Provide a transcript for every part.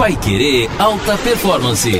Pai Querer Alta Performance.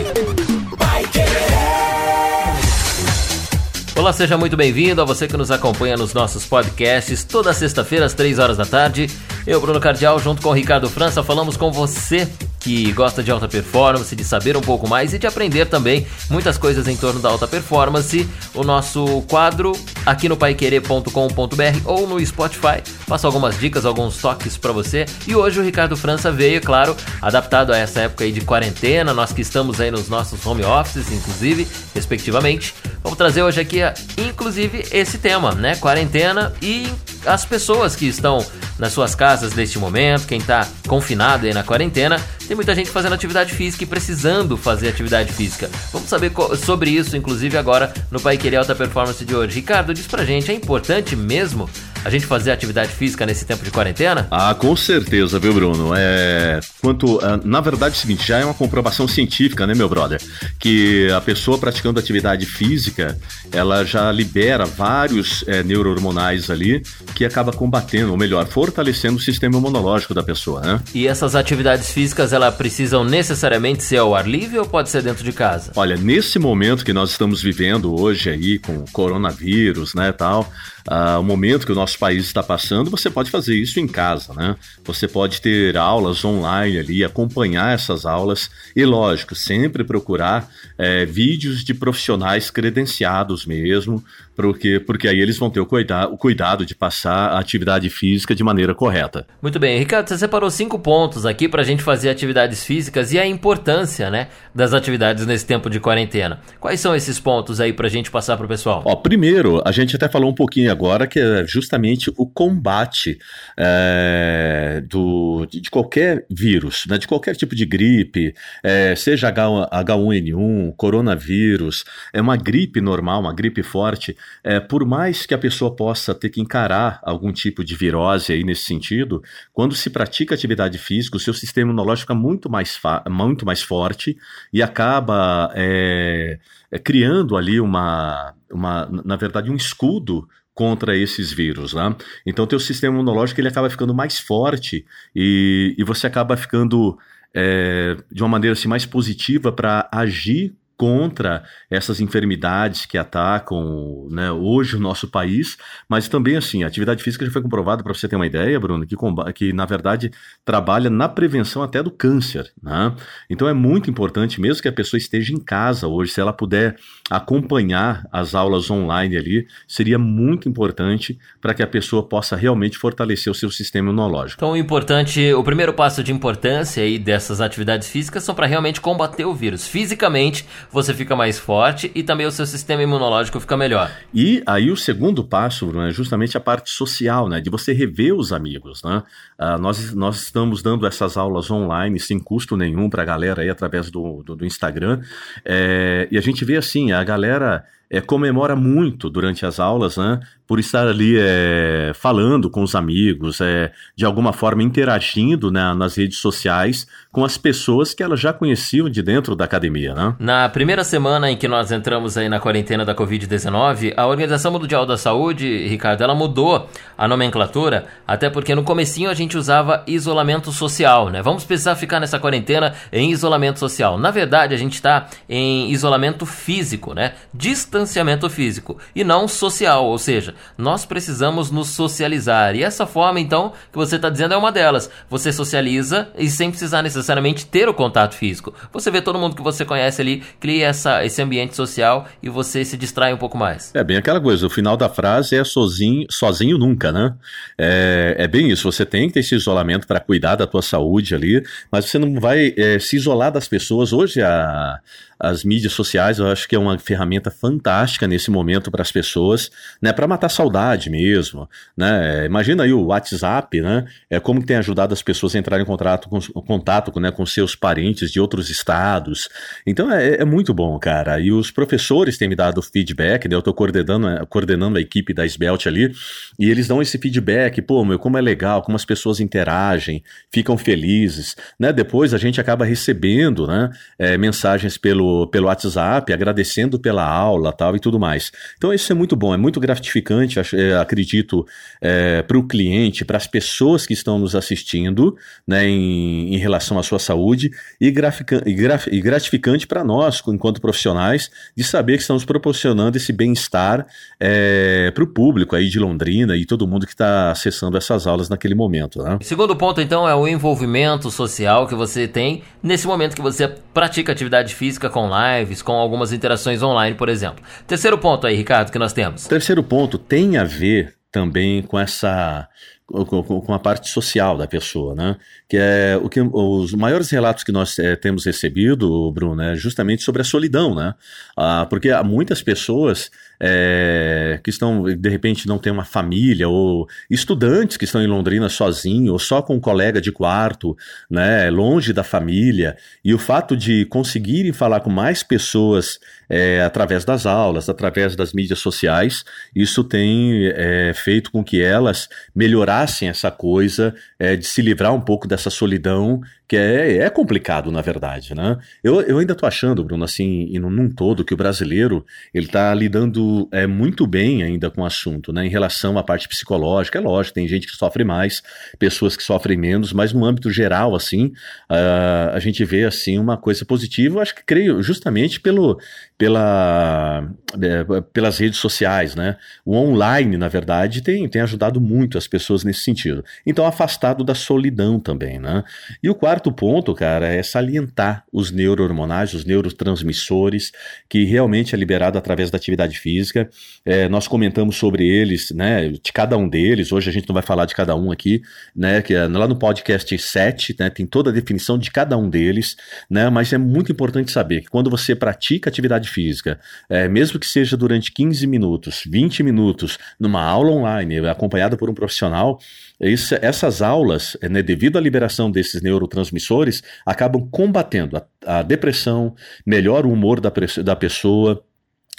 Olá, seja muito bem-vindo a você que nos acompanha nos nossos podcasts toda sexta-feira às 3 horas da tarde. Eu, Bruno Cardial, junto com o Ricardo França, falamos com você que gosta de alta performance, de saber um pouco mais e de aprender também muitas coisas em torno da alta performance. O nosso quadro aqui no paiquerer.com.br ou no Spotify passa algumas dicas, alguns toques para você. E hoje o Ricardo França veio, claro, adaptado a essa época aí de quarentena, nós que estamos aí nos nossos home offices, inclusive, respectivamente. Vamos trazer hoje aqui, inclusive, esse tema, né? Quarentena e as pessoas que estão nas suas casas neste momento, quem está confinado aí na quarentena, tem muita gente fazendo atividade física e precisando fazer atividade física. Vamos saber sobre isso, inclusive, agora no Pai Querer Alta Performance de hoje. Ricardo, diz pra gente, é importante mesmo a gente fazer atividade física nesse tempo de quarentena? Ah, com certeza, viu, Bruno? É, quanto, ah, na verdade, é o seguinte, já é uma comprovação científica, né, meu brother, que a pessoa praticando atividade física, ela já libera vários é, neurohormonais ali que acaba combatendo, ou melhor, fortalecendo o sistema imunológico da pessoa, né? E essas atividades físicas, elas precisam necessariamente ser ao ar livre ou pode ser dentro de casa? Olha, nesse momento que nós estamos vivendo hoje aí com o coronavírus, né, tal, uh, o momento que o nosso país está passando, você pode fazer isso em casa, né? Você pode ter aulas online ali, acompanhar essas aulas e, lógico, sempre procurar é, vídeos de profissionais credenciados mesmo, porque, porque aí eles vão ter o, cuida o cuidado de passar a atividade física de maneira correta. Muito bem, Ricardo, você separou cinco pontos aqui para a gente fazer atividades físicas e a importância né, das atividades nesse tempo de quarentena. Quais são esses pontos aí para a gente passar para o pessoal? Ó, primeiro, a gente até falou um pouquinho agora que é justamente o combate é, do, de qualquer vírus, né, de qualquer tipo de gripe, é, seja H1N1, coronavírus, é uma gripe normal, uma gripe forte, é, por mais que a pessoa possa ter que encarar algum tipo de virose aí nesse sentido, quando se pratica atividade física, o seu sistema imunológico fica muito mais, muito mais forte e acaba é, é, criando ali uma, uma, na verdade, um escudo contra esses vírus, né? Então, teu sistema imunológico ele acaba ficando mais forte e, e você acaba ficando é, de uma maneira assim, mais positiva para agir contra essas enfermidades que atacam né, hoje o nosso país, mas também assim, a atividade física já foi comprovada, para você ter uma ideia, Bruno, que, que na verdade trabalha na prevenção até do câncer. Né? Então é muito importante, mesmo que a pessoa esteja em casa hoje, se ela puder acompanhar as aulas online ali, seria muito importante para que a pessoa possa realmente fortalecer o seu sistema imunológico. Então o importante, o primeiro passo de importância aí dessas atividades físicas são para realmente combater o vírus. Fisicamente, você fica mais forte e também o seu sistema imunológico fica melhor. E aí o segundo passo, Bruno, é justamente a parte social, né? De você rever os amigos, né? Uh, nós, nós estamos dando essas aulas online sem custo nenhum para a galera aí através do, do, do Instagram. É, e a gente vê assim, a galera é, comemora muito durante as aulas, né? Por estar ali é, falando com os amigos, é, de alguma forma interagindo né, nas redes sociais com as pessoas que elas já conheciam de dentro da academia, né? Na primeira semana em que nós entramos aí na quarentena da Covid-19, a Organização Mundial da Saúde, Ricardo, ela mudou a nomenclatura, até porque no comecinho a gente usava isolamento social, né? Vamos precisar ficar nessa quarentena em isolamento social. Na verdade, a gente está em isolamento físico, né? Distanciamento físico e não social, ou seja, nós precisamos nos socializar. E essa forma, então, que você está dizendo é uma delas. Você socializa e sem precisar necessariamente ter o contato físico. Você vê todo mundo que você conhece ali, cria essa, esse ambiente social e você se distrai um pouco mais. É bem aquela coisa, o final da frase é sozinho, sozinho nunca, né? É, é bem isso, você tem que ter esse isolamento para cuidar da tua saúde ali, mas você não vai é, se isolar das pessoas. Hoje a as mídias sociais, eu acho que é uma ferramenta fantástica nesse momento para as pessoas, né, para matar saudade mesmo, né? Imagina aí o WhatsApp, né? É como tem ajudado as pessoas a entrarem em contato com, contato, né, com seus parentes de outros estados. Então é, é muito bom, cara. E os professores têm me dado feedback, né? Eu estou coordenando, coordenando a equipe da Svelte ali, e eles dão esse feedback, pô, meu, como é legal, como as pessoas pessoas interagem, ficam felizes, né? Depois a gente acaba recebendo, né, é, mensagens pelo, pelo WhatsApp, agradecendo pela aula, tal e tudo mais. Então isso é muito bom, é muito gratificante, é, acredito, é, para o cliente, para as pessoas que estão nos assistindo, né, em, em relação à sua saúde e, e gratificante para nós, enquanto profissionais, de saber que estamos proporcionando esse bem-estar é, para o público aí de Londrina e todo mundo que está acessando essas aulas naquele momento. Né? Segundo ponto, então, é o envolvimento social que você tem nesse momento que você pratica atividade física com lives, com algumas interações online, por exemplo. Terceiro ponto aí, Ricardo, que nós temos. Terceiro ponto tem a ver também com essa com, a parte social da pessoa, né? Que é o que os maiores relatos que nós é, temos recebido, Bruno, é justamente sobre a solidão, né? Ah, porque há muitas pessoas é, que estão, de repente, não têm uma família, ou estudantes que estão em Londrina sozinhos, ou só com um colega de quarto, né? Longe da família, e o fato de conseguirem falar com mais pessoas é, através das aulas, através das mídias sociais, isso tem é, feito com que elas melhorassem essa coisa é, de se livrar um pouco dessa solidão, que é, é complicado, na verdade, né? Eu, eu ainda tô achando, Bruno, assim, e num, todo, que o brasileiro, ele tá lidando é, muito bem ainda com o assunto, né? Em relação à parte psicológica, é lógico, tem gente que sofre mais, pessoas que sofrem menos, mas no âmbito geral, assim, uh, a gente vê, assim, uma coisa positiva, acho que creio, justamente pelo, pela, é, pelas redes sociais, né? O online, na verdade, tem, tem ajudado muito as pessoas nesse sentido. Então, afastado da solidão também, né? E o quarto ponto, cara, é salientar os neurohormonais, os neurotransmissores, que realmente é liberado através da atividade física. É, nós comentamos sobre eles, né? De cada um deles. Hoje a gente não vai falar de cada um aqui, né? Que é, lá no podcast 7, né? Tem toda a definição de cada um deles, né? Mas é muito importante saber que quando você pratica atividade física, é, mesmo que seja durante 15 minutos, 20 minutos, numa aula online, acompanhada por um profissional, isso, essas aulas, né, devido à liberação desses neurotransmissores, acabam combatendo a, a depressão, melhora o humor da, da pessoa,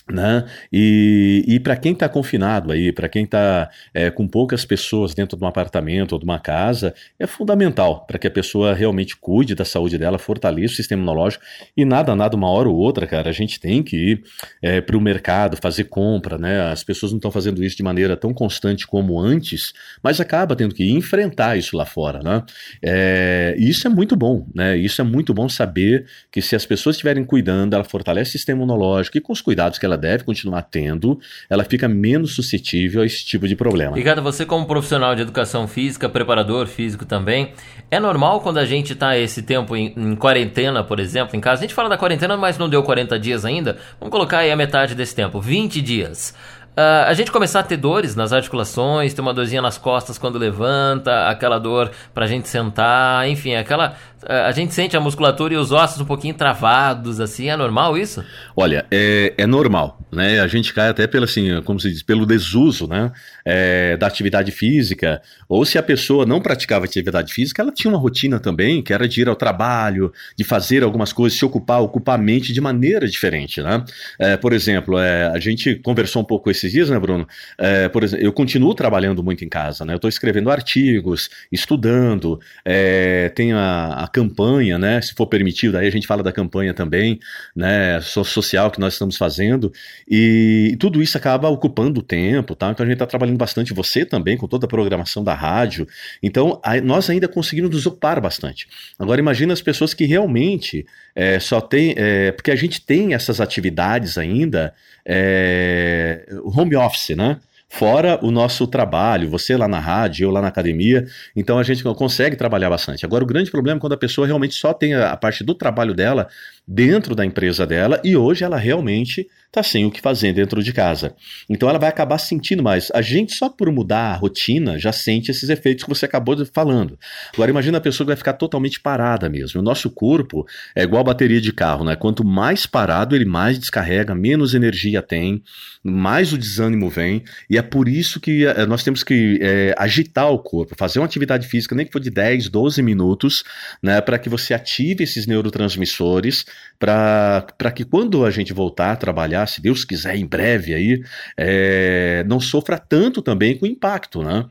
né? E, e para quem está confinado aí, para quem está é, com poucas pessoas dentro de um apartamento ou de uma casa, é fundamental para que a pessoa realmente cuide da saúde dela, fortaleça o sistema imunológico e nada, nada, uma hora ou outra, cara, a gente tem que ir é, para o mercado, fazer compra, né? As pessoas não estão fazendo isso de maneira tão constante como antes, mas acaba tendo que enfrentar isso lá fora, né? É, isso é muito bom, né? Isso é muito bom saber que se as pessoas estiverem cuidando, ela fortalece o sistema imunológico e com os cuidados que ela deve continuar tendo, ela fica menos suscetível a esse tipo de problema. Ricardo, você como profissional de educação física, preparador físico também, é normal quando a gente está esse tempo em, em, quarentena, por exemplo, em casa, a gente fala da quarentena, mas não deu 40 dias ainda, vamos colocar aí a metade desse tempo, 20 dias. Uh, a gente começar a ter dores nas articulações, ter uma dorzinha nas costas quando levanta, aquela dor pra gente sentar, enfim, aquela a gente sente a musculatura e os ossos um pouquinho travados, assim, é normal isso? Olha, é, é normal, né? A gente cai até pelo, assim, como se diz, pelo desuso, né? É, da atividade física, ou se a pessoa não praticava atividade física, ela tinha uma rotina também, que era de ir ao trabalho, de fazer algumas coisas, se ocupar, ocupar a mente de maneira diferente, né? É, por exemplo, é, a gente conversou um pouco esses dias, né, Bruno? É, por exemplo, eu continuo trabalhando muito em casa, né? Eu estou escrevendo artigos, estudando, é, tenho a, a campanha, né? Se for permitido, aí a gente fala da campanha também, né? Social que nós estamos fazendo. E tudo isso acaba ocupando o tempo, tá? Então a gente está trabalhando bastante, você também, com toda a programação da rádio. Então nós ainda conseguimos nos ocupar bastante. Agora imagina as pessoas que realmente é, só tem. É, porque a gente tem essas atividades ainda, é, home office, né? Fora o nosso trabalho, você lá na rádio, eu lá na academia, então a gente consegue trabalhar bastante. Agora, o grande problema é quando a pessoa realmente só tem a parte do trabalho dela dentro da empresa dela e hoje ela realmente está sem o que fazer dentro de casa. Então ela vai acabar sentindo mais. A gente, só por mudar a rotina, já sente esses efeitos que você acabou falando. Agora, imagina a pessoa que vai ficar totalmente parada mesmo. O nosso corpo é igual a bateria de carro, né? Quanto mais parado, ele mais descarrega, menos energia tem, mais o desânimo vem. E é por isso que é, nós temos que é, agitar o corpo, fazer uma atividade física, nem que for de 10, 12 minutos, né? Para que você ative esses neurotransmissores, para que quando a gente voltar a trabalhar, se Deus quiser, em breve aí, é, não sofra tanto também com o impacto, né?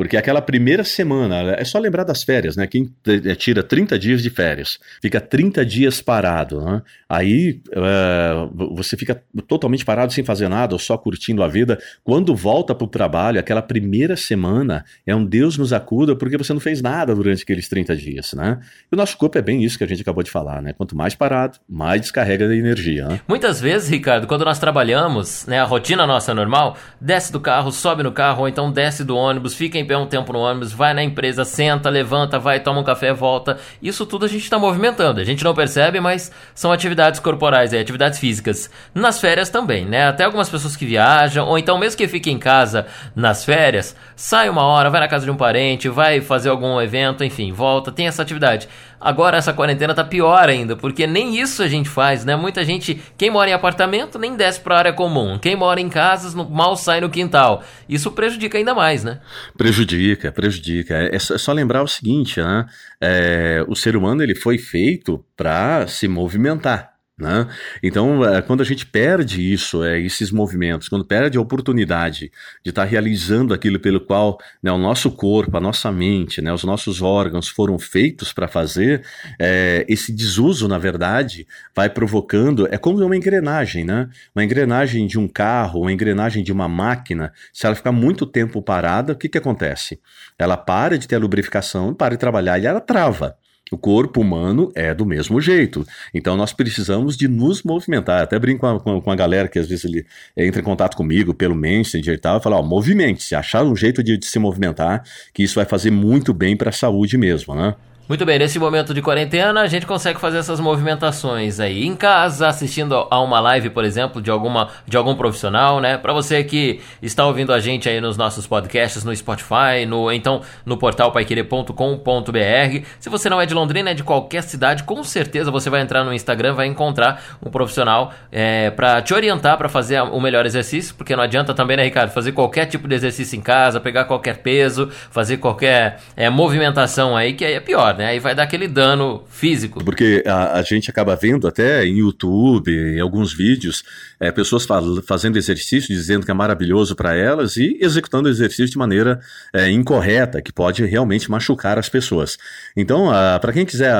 Porque aquela primeira semana, é só lembrar das férias, né? Quem é, tira 30 dias de férias, fica 30 dias parado, né? Aí uh, você fica totalmente parado sem fazer nada, ou só curtindo a vida. Quando volta para o trabalho, aquela primeira semana é um Deus nos acuda porque você não fez nada durante aqueles 30 dias, né? E o nosso corpo é bem isso que a gente acabou de falar, né? Quanto mais parado, mais descarrega da energia. Né? Muitas vezes, Ricardo, quando nós trabalhamos, né, a rotina nossa normal, desce do carro, sobe no carro, ou então desce do ônibus, fica em pé um tempo no ônibus, vai na empresa, senta, levanta, vai, toma um café, volta. Isso tudo a gente está movimentando. A gente não percebe, mas são atividades corporais, é, atividades físicas. Nas férias também, né? Até algumas pessoas que viajam, ou então mesmo que fiquem em casa nas férias, sai uma hora, vai na casa de um parente, vai fazer algum evento, enfim, volta, tem essa atividade. Agora essa quarentena tá pior ainda, porque nem isso a gente faz, né? Muita gente, quem mora em apartamento nem desce para área comum, quem mora em casas mal sai no quintal. Isso prejudica ainda mais, né? Prejudica, prejudica. É, é só, é lembrar o seguinte, né? É, o ser humano ele foi feito para se movimentar. Né? Então, é, quando a gente perde isso, é, esses movimentos, quando perde a oportunidade de estar tá realizando aquilo pelo qual né, o nosso corpo, a nossa mente, né, os nossos órgãos foram feitos para fazer, é, esse desuso, na verdade, vai provocando. É como uma engrenagem, né? Uma engrenagem de um carro, uma engrenagem de uma máquina, se ela ficar muito tempo parada, o que, que acontece? Ela para de ter a lubrificação, para de trabalhar e ela trava. O corpo humano é do mesmo jeito. Então nós precisamos de nos movimentar. Até brinco com a, com a galera que às vezes ele entra em contato comigo pelo Messenger e tal, e fala, ó, movimente-se, achar um jeito de, de se movimentar, que isso vai fazer muito bem para a saúde mesmo, né? Muito bem, nesse momento de quarentena a gente consegue fazer essas movimentações aí em casa, assistindo a uma live, por exemplo, de alguma de algum profissional, né? Para você que está ouvindo a gente aí nos nossos podcasts no Spotify, no então no portal paiquerê.com.br. Se você não é de Londrina, é de qualquer cidade, com certeza você vai entrar no Instagram, vai encontrar um profissional é, para te orientar para fazer o melhor exercício, porque não adianta também, né, Ricardo, fazer qualquer tipo de exercício em casa, pegar qualquer peso, fazer qualquer é, movimentação aí que aí é pior, né? Aí vai dar aquele dano físico. Porque a, a gente acaba vendo até em YouTube, em alguns vídeos, é, pessoas fa fazendo exercício, dizendo que é maravilhoso para elas e executando o exercício de maneira é, incorreta, que pode realmente machucar as pessoas. Então, para quem quiser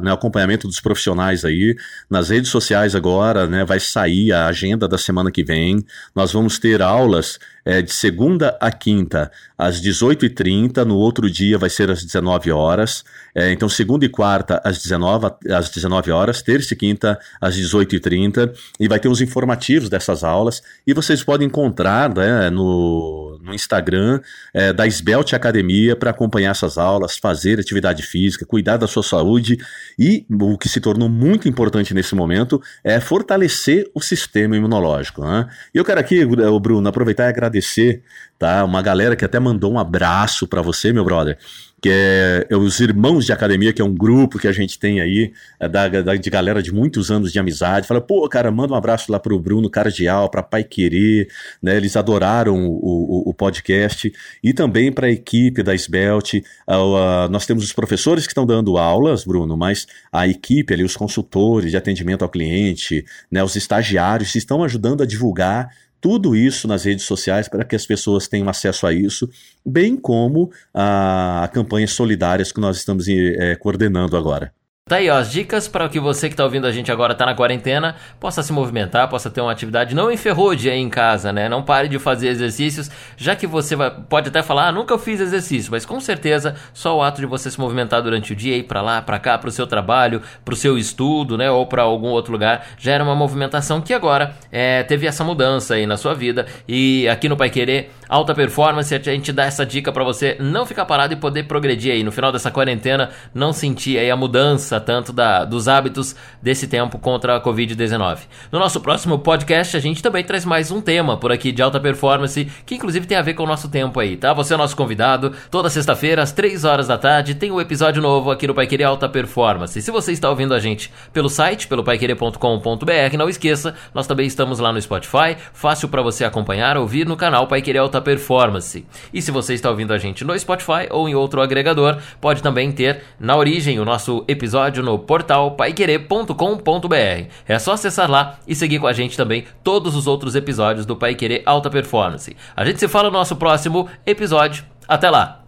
né, acompanhamento dos profissionais aí, nas redes sociais agora, né, vai sair a agenda da semana que vem. Nós vamos ter aulas é, de segunda a quinta, às 18h30, no outro dia vai ser às 19 horas. É, então, segunda e quarta, às 19, às 19 horas, terça e quinta, às 18h30, e vai ter os informativos dessas aulas. E vocês podem encontrar né, no, no Instagram é, da Esbelte Academia para acompanhar essas aulas, fazer atividade física, cuidar da sua saúde e o que se tornou muito importante nesse momento é fortalecer o sistema imunológico. Né? E eu quero aqui, Bruno, aproveitar e agradecer tá? uma galera que até mandou um abraço para você, meu brother que é, é, os Irmãos de Academia, que é um grupo que a gente tem aí, é da, da, de galera de muitos anos de amizade. Fala, pô, cara, manda um abraço lá pro Bruno Cardial, pra Pai Querer, né? Eles adoraram o, o, o podcast. E também para a equipe da uh, nós temos os professores que estão dando aulas, Bruno, mas a equipe ali, os consultores de atendimento ao cliente, né? Os estagiários estão ajudando a divulgar tudo isso nas redes sociais para que as pessoas tenham acesso a isso, bem como a, campanhas solidárias que nós estamos é, coordenando agora. Tá aí, ó, as dicas para que você que tá ouvindo a gente agora tá na quarentena, possa se movimentar, possa ter uma atividade, não enferrude aí em casa, né? Não pare de fazer exercícios, já que você vai, pode até falar, ah, nunca fiz exercício, mas com certeza só o ato de você se movimentar durante o dia, ir para lá, para cá, para o seu trabalho, para o seu estudo, né, ou para algum outro lugar, já era uma movimentação que agora é, teve essa mudança aí na sua vida. E aqui no Pai Querer Alta Performance, a gente dá essa dica para você não ficar parado e poder progredir aí. No final dessa quarentena, não sentir aí a mudança tanto da, dos hábitos desse tempo contra a Covid-19. No nosso próximo podcast, a gente também traz mais um tema por aqui de alta performance, que inclusive tem a ver com o nosso tempo aí, tá? Você é nosso convidado, toda sexta-feira, às 3 horas da tarde, tem um episódio novo aqui no Paiquerer Alta Performance. Se você está ouvindo a gente pelo site, pelo paiquerer.com.br, não esqueça, nós também estamos lá no Spotify, fácil para você acompanhar, ouvir no canal Paiquerer Alta Performance. E se você está ouvindo a gente no Spotify ou em outro agregador, pode também ter na origem o nosso episódio no portal paiquerê.com.br. É só acessar lá e seguir com a gente também todos os outros episódios do Pai Querer Alta Performance. A gente se fala no nosso próximo episódio. Até lá!